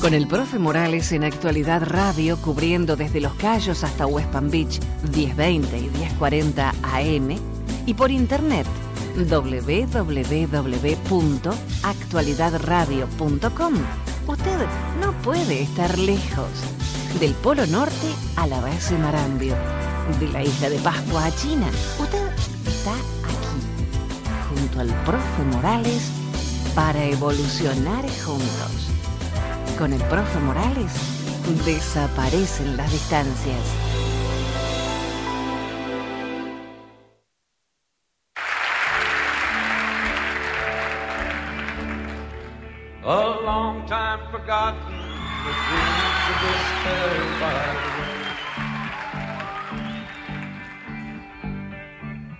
Con el profe Morales en Actualidad Radio, cubriendo desde Los Cayos hasta West Palm Beach, 1020 y 1040 AM, y por internet www.actualidadradio.com. Usted no puede estar lejos. Del Polo Norte a la base Marambio. De la isla de Pascua a China. Usted está aquí. Junto al profe Morales para evolucionar juntos. Con el profe Morales desaparecen las distancias. A long time forgotten, the dreams of the way.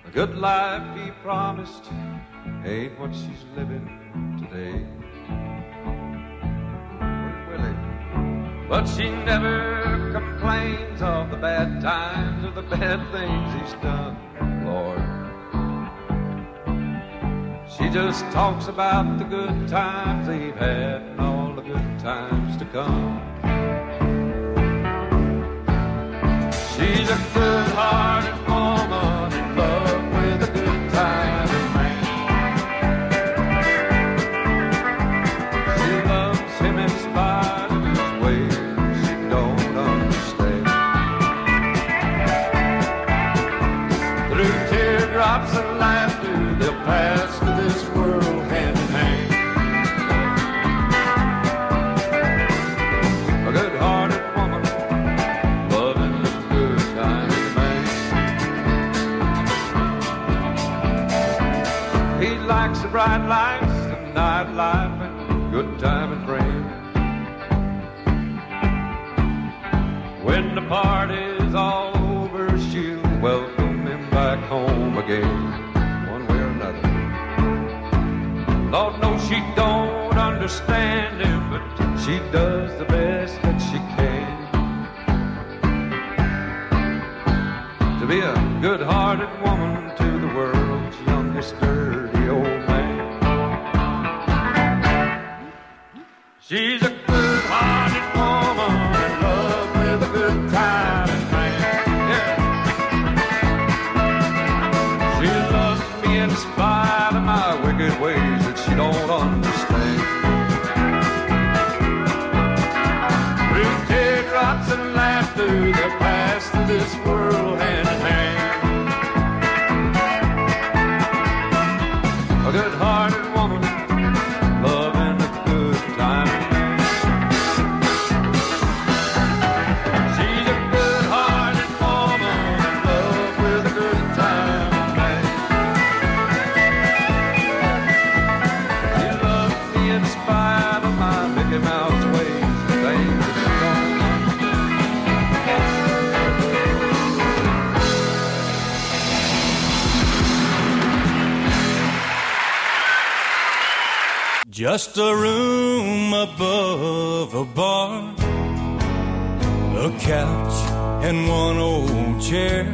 The good life he promised ain't what she's living today. But she never complains of the bad times or the bad things he's done, Lord. She just talks about the good times they've had and all the good times to come. She's a good-hearted welcome him back home again, one way or another. Lord knows she don't understand him, but she does the best that she can. To be a good-hearted woman to the world's youngest dirty old man. She's a Just a room above a bar, a couch and one old chair.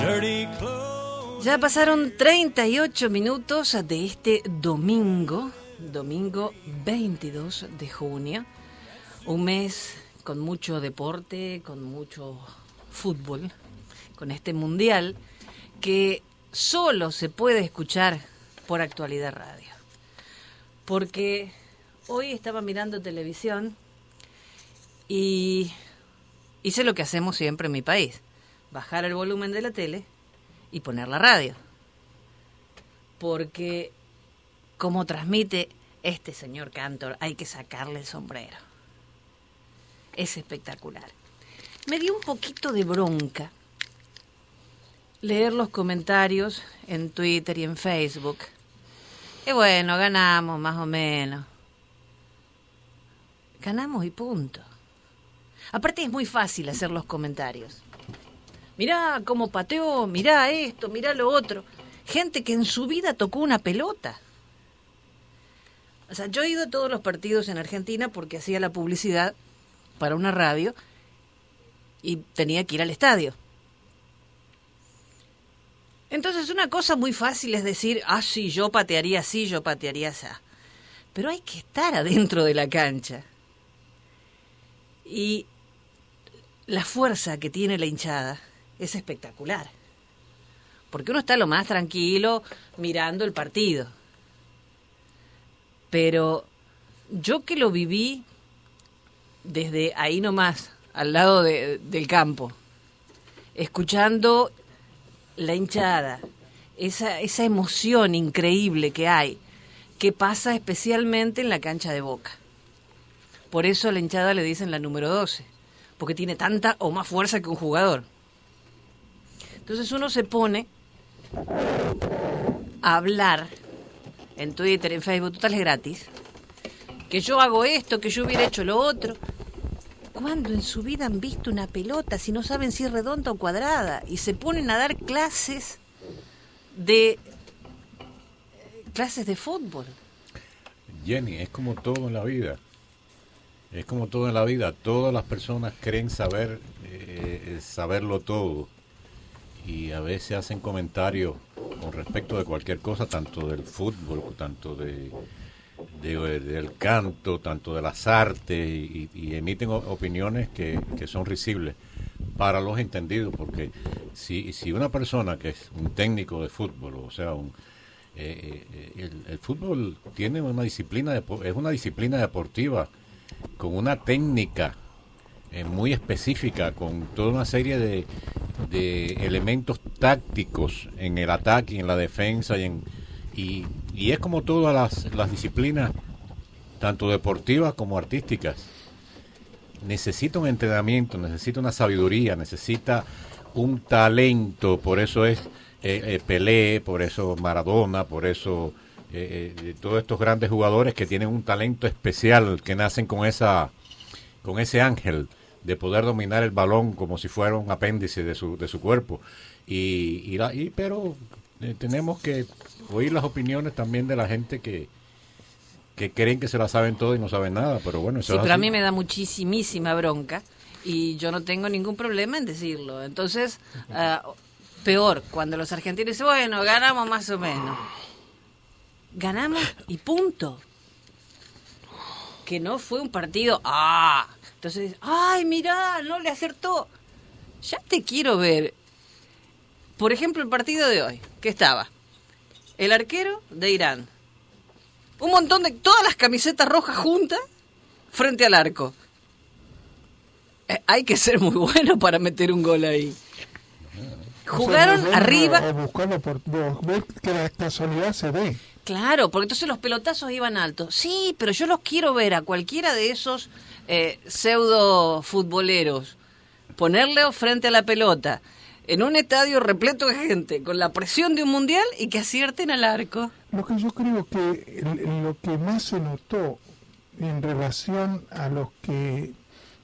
Dirty clothes. Ya pasaron 38 minutos de este domingo, domingo 22 de junio, un mes con mucho deporte, con mucho fútbol, con este mundial que solo se puede escuchar por actualidad radio. Porque hoy estaba mirando televisión y hice lo que hacemos siempre en mi país, bajar el volumen de la tele y poner la radio. Porque como transmite este señor Cantor, hay que sacarle el sombrero. Es espectacular. Me dio un poquito de bronca leer los comentarios en Twitter y en Facebook. Y bueno, ganamos más o menos. Ganamos y punto. Aparte es muy fácil hacer los comentarios. Mirá cómo pateó, mirá esto, mirá lo otro. Gente que en su vida tocó una pelota. O sea, yo he ido a todos los partidos en Argentina porque hacía la publicidad para una radio y tenía que ir al estadio. Entonces una cosa muy fácil es decir, ah, sí, yo patearía así, yo patearía así. pero hay que estar adentro de la cancha. Y la fuerza que tiene la hinchada es espectacular. Porque uno está lo más tranquilo mirando el partido. Pero yo que lo viví desde ahí nomás, al lado del campo, escuchando la hinchada, esa, esa emoción increíble que hay, que pasa especialmente en la cancha de Boca. Por eso a la hinchada le dicen la número 12, porque tiene tanta o más fuerza que un jugador. Entonces uno se pone a hablar en Twitter, en Facebook, total es gratis, que yo hago esto, que yo hubiera hecho lo otro. ¿Cuándo en su vida han visto una pelota si no saben si es redonda o cuadrada? Y se ponen a dar clases de clases de fútbol. Jenny, es como todo en la vida. Es como todo en la vida. Todas las personas creen saber eh, saberlo todo y a veces hacen comentarios con respecto de cualquier cosa, tanto del fútbol, tanto de, del canto, tanto de las artes y, emiten opiniones que, que, son risibles para los entendidos, porque si, si una persona que es un técnico de fútbol, o sea, un, eh, eh, el, fútbol tiene una disciplina, es una disciplina deportiva con una técnica eh, muy específica, con toda una serie de, de, elementos tácticos en el ataque, en la defensa y, en, y, y es como todas las, las disciplinas, tanto deportivas como artísticas. Necesita un entrenamiento, necesita una sabiduría, necesita un talento, por eso es eh, eh, Pelé, por eso Maradona, por eso eh, eh, todos estos grandes jugadores que tienen un talento especial, que nacen con esa con ese ángel de poder dominar el balón como si fuera un apéndice de su, de su cuerpo. Y, y, la, y pero tenemos que oír las opiniones también de la gente que, que creen que se la saben todo y no saben nada, pero bueno, eso sí, pero a mí me da muchísima bronca y yo no tengo ningún problema en decirlo. Entonces, uh, peor, cuando los argentinos dicen, bueno, ganamos más o menos. Ganamos y punto. Que no fue un partido, ah, entonces, ay, mirá, no le acertó. Ya te quiero ver. Por ejemplo, el partido de hoy, que estaba el arquero de Irán. Un montón de, todas las camisetas rojas juntas frente al arco. Eh, hay que ser muy bueno para meter un gol ahí. Jugaron arriba. que la casualidad se ve. Claro, porque entonces los pelotazos iban altos. Sí, pero yo los quiero ver a cualquiera de esos eh, pseudo futboleros ponerle frente a la pelota en un estadio repleto de gente con la presión de un mundial y que acierten al arco. Lo que yo creo que lo que más se notó en relación a los que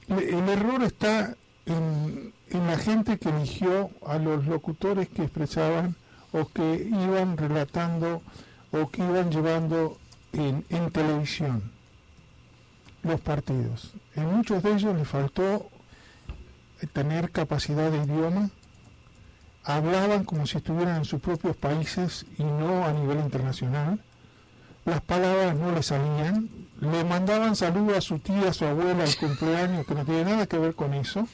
el error está en, en la gente que eligió a los locutores que expresaban o que iban relatando o que iban llevando en, en televisión los partidos. En muchos de ellos les faltó tener capacidad de idioma, hablaban como si estuvieran en sus propios países y no a nivel internacional, las palabras no les salían, le mandaban saludos a su tía, a su abuela, al cumpleaños, que no tiene nada que ver con eso,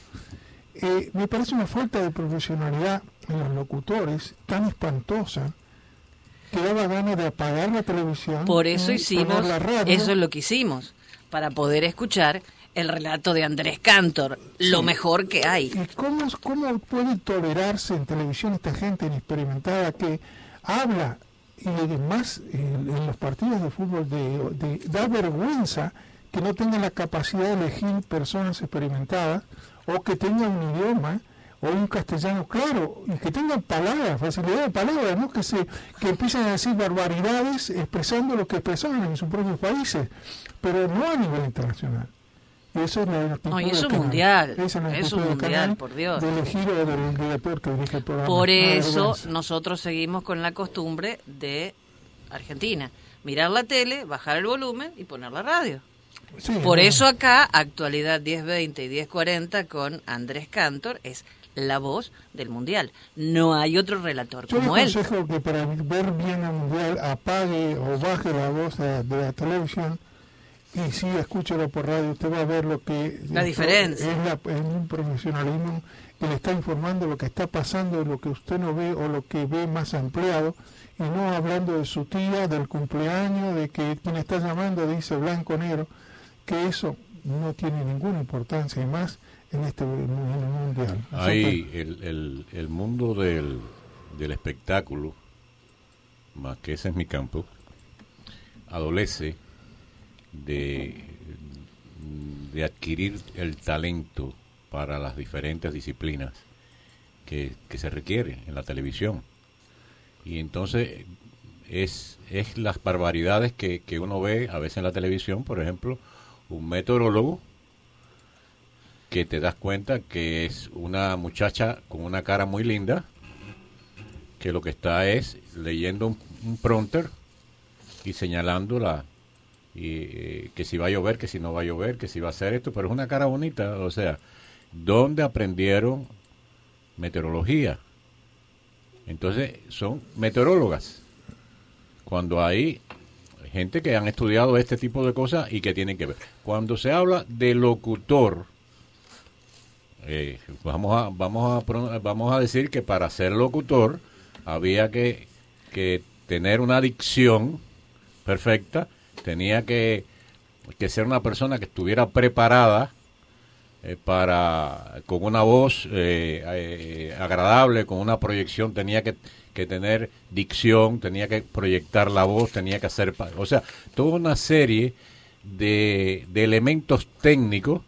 eh, me parece una falta de profesionalidad en los locutores tan espantosa que daba ganas de apagar la televisión. Por eso hicimos, eso es lo que hicimos, para poder escuchar el relato de Andrés Cantor, lo mejor que hay. ¿Y cómo, cómo puede tolerarse en televisión esta gente inexperimentada que habla y además en, los partidos de fútbol de, da vergüenza que no tengan la capacidad de elegir personas experimentadas o que tengan un idioma o un castellano claro y que tengan palabras, facilidad de palabras, ¿no? que se que empiecen a decir barbaridades expresando lo que expresaban en sus propios países, pero no a nivel internacional. Eso es la no, y eso mundial. es un mundial, por Dios. Del giro del director que dirige el programa. Por eso nosotros seguimos con la costumbre de Argentina. Mirar la tele, bajar el volumen y poner la radio. Por eso acá, actualidad 1020 y 1040 con Andrés Cantor, es la voz del Mundial. No hay otro relator Yo como le él. aconsejo que para ver bien el mundial apague o baje la voz de, de la televisión y sí escúchelo por radio. Usted va a ver lo que La diferencia. es, la- es un profesionalismo que le está informando lo que está pasando, lo que usted no ve o lo que ve más ampliado y no hablando de su tía, del cumpleaños, de que quien está llamando dice blanco negro, que eso no tiene ninguna importancia y más en este el mundial. Hay el, el, el mundo del, del espectáculo, más que ese es mi campo, adolece de, de adquirir el talento para las diferentes disciplinas que, que se requiere en la televisión. Y entonces es, es las barbaridades que, que uno ve a veces en la televisión, por ejemplo, un meteorólogo que te das cuenta que es una muchacha con una cara muy linda, que lo que está es leyendo un, un prompter y señalando la, y, eh, que si va a llover, que si no va a llover, que si va a hacer esto, pero es una cara bonita, o sea, ¿dónde aprendieron meteorología? Entonces son meteorólogas. Cuando hay gente que han estudiado este tipo de cosas y que tienen que ver. Cuando se habla de locutor, eh, vamos a vamos a vamos a decir que para ser locutor había que, que tener una dicción perfecta, tenía que, que ser una persona que estuviera preparada eh, para con una voz eh, eh, agradable, con una proyección, tenía que, que tener dicción, tenía que proyectar la voz, tenía que hacer, o sea, toda una serie de, de elementos técnicos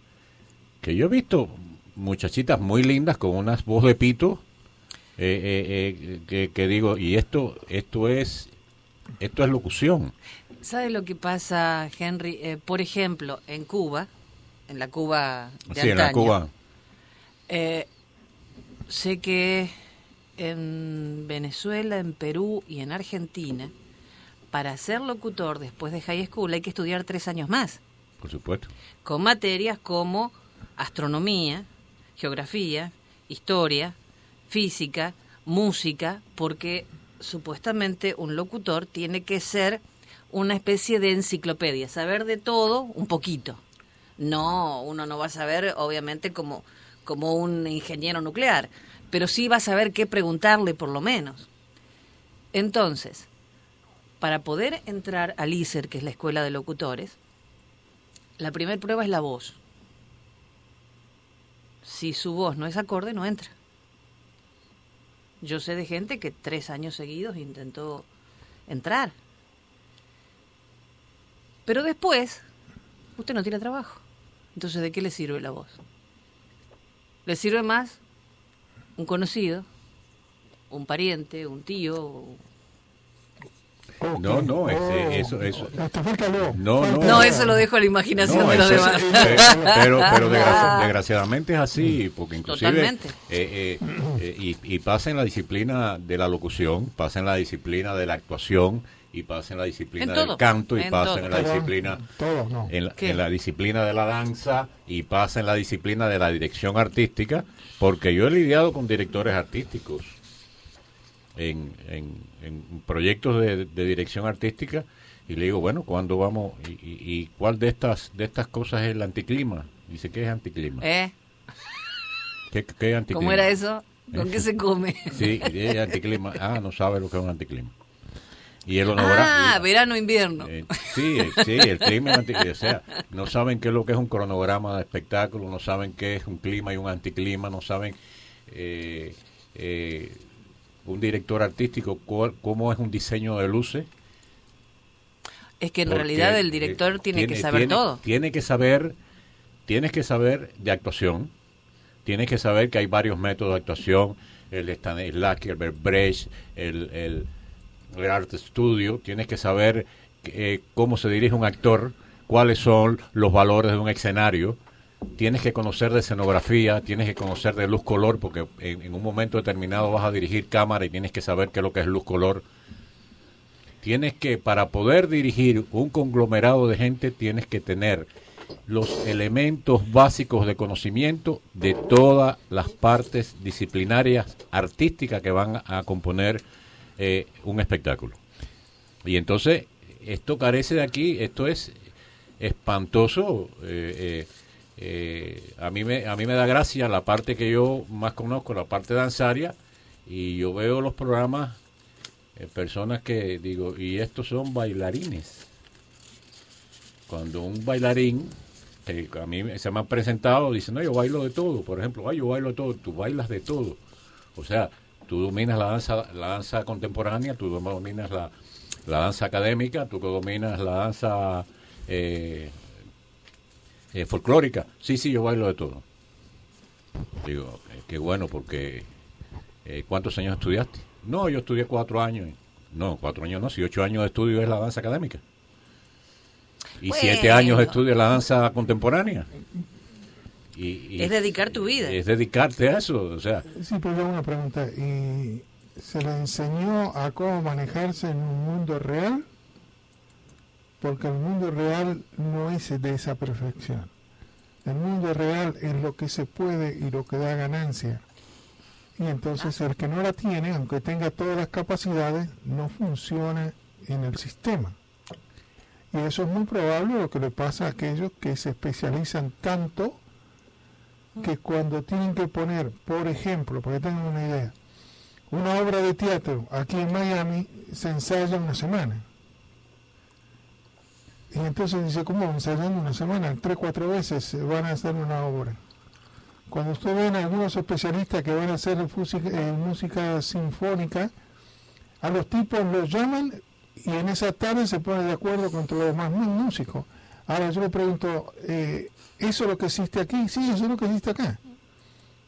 que yo he visto muchachitas muy lindas con unas voz de pito eh, que, que digo y esto esto es esto es locución ¿Sabe lo que pasa, Henry? Eh, por ejemplo, en Cuba, en la Cuba de sí en la Cuba. eh, sé que en Venezuela, en Perú y en Argentina, para ser locutor después de high school hay que estudiar tres años más, por supuesto. Con materias como astronomía, geografía, historia, física, música, porque supuestamente un locutor tiene que ser una especie de enciclopedia, saber de todo un poquito. No, uno no va a saber, obviamente, como, como un ingeniero nuclear, pero sí va a saber qué preguntarle por lo menos. Entonces, para poder entrar al ISER, que es la escuela de locutores, la primera prueba es la voz. Si su voz no es acorde, no entra. Yo sé de gente que tres años seguidos intentó entrar. Pero después, usted no tiene trabajo. Entonces, ¿de qué le sirve la voz? ¿Le sirve más un conocido, un pariente, un tío? No, no, ese- Oh, eso- eso- Hasta. No, no. No, eso lo dejo a la imaginación No, de los demás. es- eh, pero pero desgraci- desgraciadamente es así, porque inclusive eh, eh, eh, y, y pasa en la disciplina de la locución, pasa en la disciplina de la actuación, y pasa en la disciplina En del todo, canto, y en pasa todo. en la disciplina Todos no. en la, en la disciplina de la danza y pasa en la disciplina de la dirección artística, porque yo he lidiado con directores artísticos en, en, en proyectos de, de dirección artística y le digo, bueno, ¿cuándo vamos? ¿Y, y, y cuál de estas de estas cosas es el anticlima? Dice, ¿qué es anticlima? ¿Eh? ¿Qué, qué es anticlima? ¿Cómo era eso? ¿Con qué se come? Sí, es anticlima. Ah, no sabe lo que es un anticlima. El honorario. Ah, verano, invierno. Eh, sí, eh, sí, el clima y el anticlima. O sea, no saben qué es lo que es un cronograma de espectáculo, no saben qué es un clima y un anticlima, no saben eh, eh, un director artístico cuál- cómo es un diseño de luces. Es que en porque, realidad el director eh, tiene, que saber tiene- todo. Tiene que saber, tienes que saber de actuación, tienes que saber que hay varios métodos de actuación, el Stanislavski, el Brecht, el, el, el Art Studio, tienes que saber eh, cómo se dirige un actor, cuáles son los valores de un escenario, tienes que conocer de escenografía, tienes que conocer de luz color, porque en, en un momento determinado vas a dirigir cámara y tienes que saber qué es lo que es luz color. Tienes que, para poder dirigir un conglomerado de gente, tienes que tener los elementos básicos de conocimiento de todas las partes disciplinarias artísticas que van a componer eh, un espectáculo. Y entonces, esto carece de aquí, esto es espantoso. Eh, eh, a, mí me, a mí me da gracia la parte que yo más conozco, la parte danzaria, y yo veo los programas, personas que digo, y estos son bailarines. Cuando un bailarín a mí se me han presentado diciendo, yo bailo de todo, por ejemplo, Ay, yo bailo de todo, tú bailas de todo. O sea, tú dominas la danza, la danza contemporánea, tú dominas la, la danza académica, tú dominas la danza eh, eh, folclórica. Sí, sí, yo bailo de todo. Digo, eh, qué bueno, porque ¿cuántos años estudiaste? No, yo estudié cuatro años. No, cuatro años no, si ocho años de estudio es la danza académica. Y siete años de estudio la danza contemporánea. Y, es dedicar tu vida. Es dedicarte a eso, o sea. Sí, pero yo una pregunta. ¿Y se le enseñó a cómo manejarse en un mundo real? Porque el mundo real no es de esa perfección. El mundo real es lo que se puede y lo que da ganancia. Y entonces el que no la tiene, aunque tenga todas las capacidades, no funciona en el sistema. Y eso es muy probable lo que le pasa a aquellos que se especializan tanto que cuando tienen que poner, por ejemplo, para que tengan una idea, una obra de teatro aquí en Miami se ensaya una semana. Y entonces dice, ¿cómo ensayando una semana? Tres, cuatro veces van a hacer una obra. Cuando usted ven a algunos especialistas que van a hacer música, eh, música sinfónica, a los tipos los llaman y en esa tarde se pone de acuerdo con todos los demás músicos. Ahora yo le pregunto, eh, ¿eso es lo que existe aquí? Sí, eso es lo que existe acá.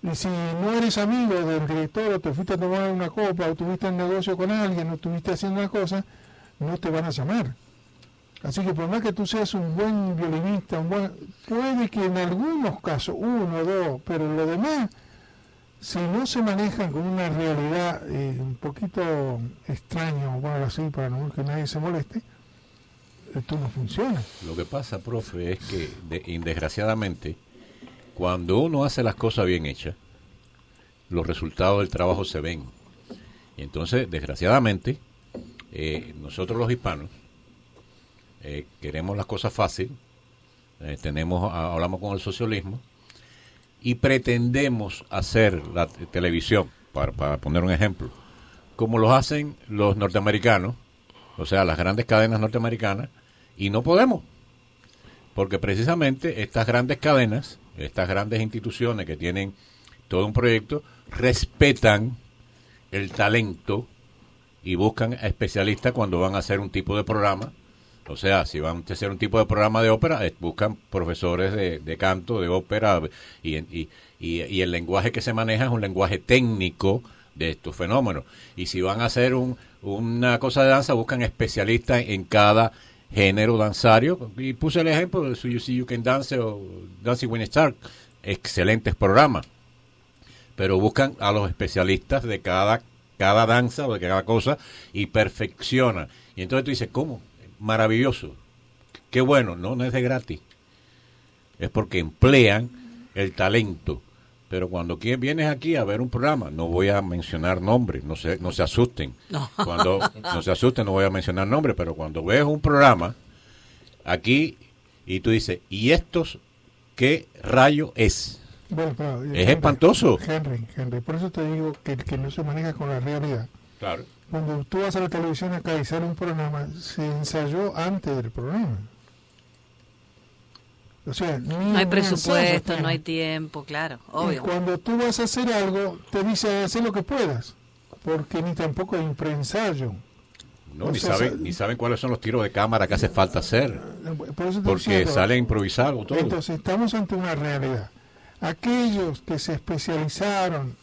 Y si no eres amigo del director o te fuiste a tomar una copa o tuviste un negocio con alguien o estuviste haciendo una cosa, no te van a llamar. Así que por más que tú seas un buen violinista, un buen, puede que en algunos casos, uno o dos, pero lo demás si no se manejan con una realidad eh, un poquito extraña, o así, para no que nadie se moleste, esto no funciona. Lo que pasa, profe, es que desgraciadamente, cuando uno hace las cosas bien hechas, los resultados del trabajo se ven. Y entonces, desgraciadamente, eh, nosotros los hispanos eh, queremos las cosas fáciles, tenemos, hablamos con el socialismo, y pretendemos hacer la televisión, para, para poner un ejemplo, como lo hacen los norteamericanos, o sea, las grandes cadenas norteamericanas, y no podemos. Porque precisamente estas grandes cadenas, estas grandes instituciones que tienen todo un proyecto, respetan el talento y buscan especialistas cuando van a hacer un tipo de programa o sea, si van a hacer un tipo de programa de ópera, buscan profesores de, canto, de ópera, y, y, y, el lenguaje que se maneja es un lenguaje técnico de estos fenómenos. Y si van a hacer un, una cosa de danza, buscan especialistas en cada género danzario. Y puse el ejemplo de You See You Can Dance o Dancing When Star, excelentes programas. Pero buscan a los especialistas de cada, cada danza o de cada cosa y perfeccionan. Y entonces tú dices, ¿cómo? maravilloso. Qué bueno, no, no es de gratis. Es porque emplean el talento. Pero cuando vienes aquí a ver un programa, no voy a mencionar nombres, no se, no se asusten. No. Cuando no se asusten, no voy a mencionar nombres, pero cuando ves un programa aquí y tú dices, ¿y estos qué rayo es? es espantoso. Henry, Henry, por eso te digo que, que no se maneja con la realidad. Claro cuando tú vas a la televisión acá y sale un programa, se ensayó antes del programa. O sea, no hay presupuesto, no hay tiempo, claro, obvio. Y cuando tú vas a hacer algo, te dice hacer lo que puedas, porque ni tampoco hay un preensayo. No, ni, saben, ni saben cuáles son los tiros de cámara que hace falta hacer. porque sale improvisado todo. Entonces, estamos ante una realidad. Aquellos que se especializaron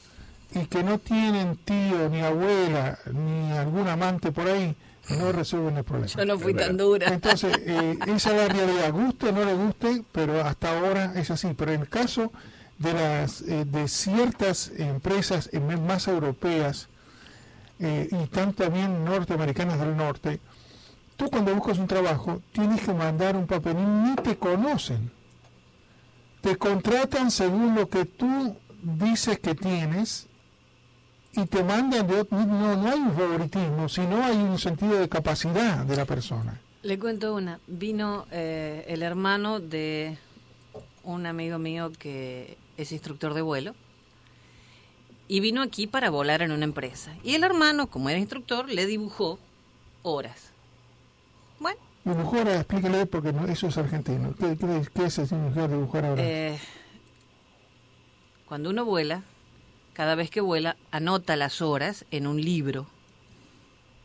y que no tienen tío, ni abuela, ni algún amante por ahí, no resuelven el problema. Yo no fui tan dura. Entonces, eh, esa es la realidad, guste o no le guste, pero hasta ahora es así. Pero en el caso de, las, eh, de ciertas empresas más europeas eh, y tanto también norteamericanas del norte, tú cuando buscas un trabajo tienes que mandar un papelín, ni te conocen te contratan según lo que tú dices que tienes y te mandan de no, no hay un favoritismo, sino hay un sentido de capacidad de la persona. Le cuento una. Vino eh, el hermano de un amigo mío que es instructor de vuelo y vino aquí para volar en una empresa. Y el hermano, como era instructor, le dibujó horas. Bueno. Dibujó horas, explíquele porque eso es argentino. ¿Qué, qué, es dibujar, dibujar horas? Eh, cuando uno vuela, cada vez que vuela, anota las horas en un libro,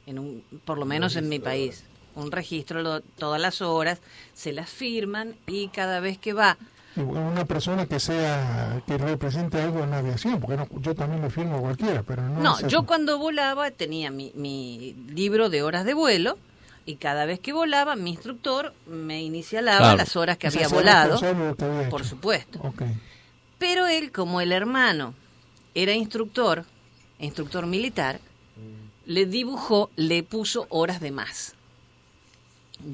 en un, por lo menos en mi país, un registro de todas las horas, se las firman y cada vez que va una persona que sea que represente algo en la aviación porque yo también le firmo cualquiera pero no no yo cuando volaba tenía mi, mi, libro de horas de vuelo y cada vez que volaba mi instructor me inicialaba las horas que había volado por supuesto. Pero él como el hermano era instructor, instructor militar, le dibujó, le puso horas de más.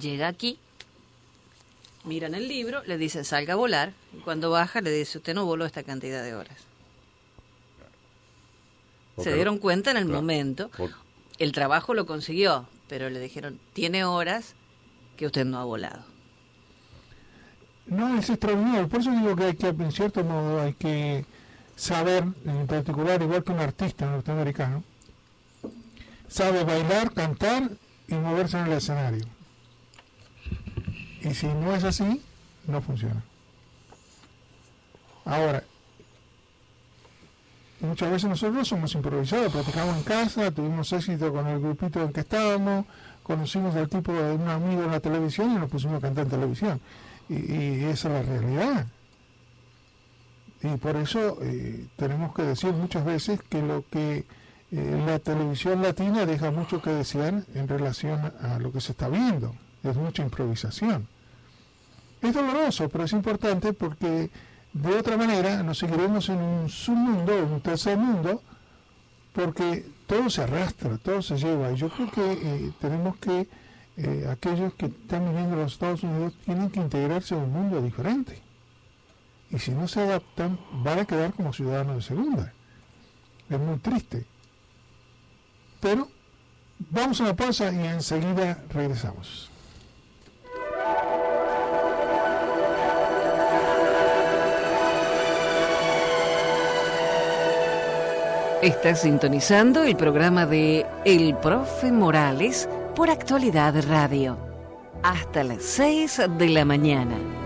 Llega aquí, mira en el libro, le dice salga a volar, y cuando baja le dice usted no voló esta cantidad de horas. Se dieron cuenta en el momento, el trabajo lo consiguió, pero le dijeron tiene horas que usted no ha volado. No, es extraordinario, por eso digo que hay que, en cierto modo, hay que saber, en particular, igual que un artista norteamericano, sabe bailar, cantar y moverse en el escenario. Y si no es así, no funciona. Ahora, muchas veces nosotros somos improvisados, practicamos en casa, tuvimos éxito con el grupito en que estábamos, conocimos al tipo de un amigo en la televisión y nos pusimos a cantar en televisión. Y, y esa es la realidad. Y por eso eh, tenemos que decir muchas veces que lo que eh, la televisión latina deja mucho que desear en relación a lo que se está viendo. Es mucha improvisación. Es doloroso, pero es importante porque de otra manera nos seguiremos en un submundo, un tercer mundo, porque todo se arrastra, todo se lleva. Y yo creo que eh, tenemos que, aquellos que están viviendo en los Estados Unidos, tienen que integrarse a un mundo diferente y si no se adaptan van a quedar como ciudadanos de segunda. Es muy triste. Pero vamos a una pausa y enseguida regresamos. Está sintonizando el programa de El Profe Morales por Actualidad Radio. Hasta las 6 de la mañana.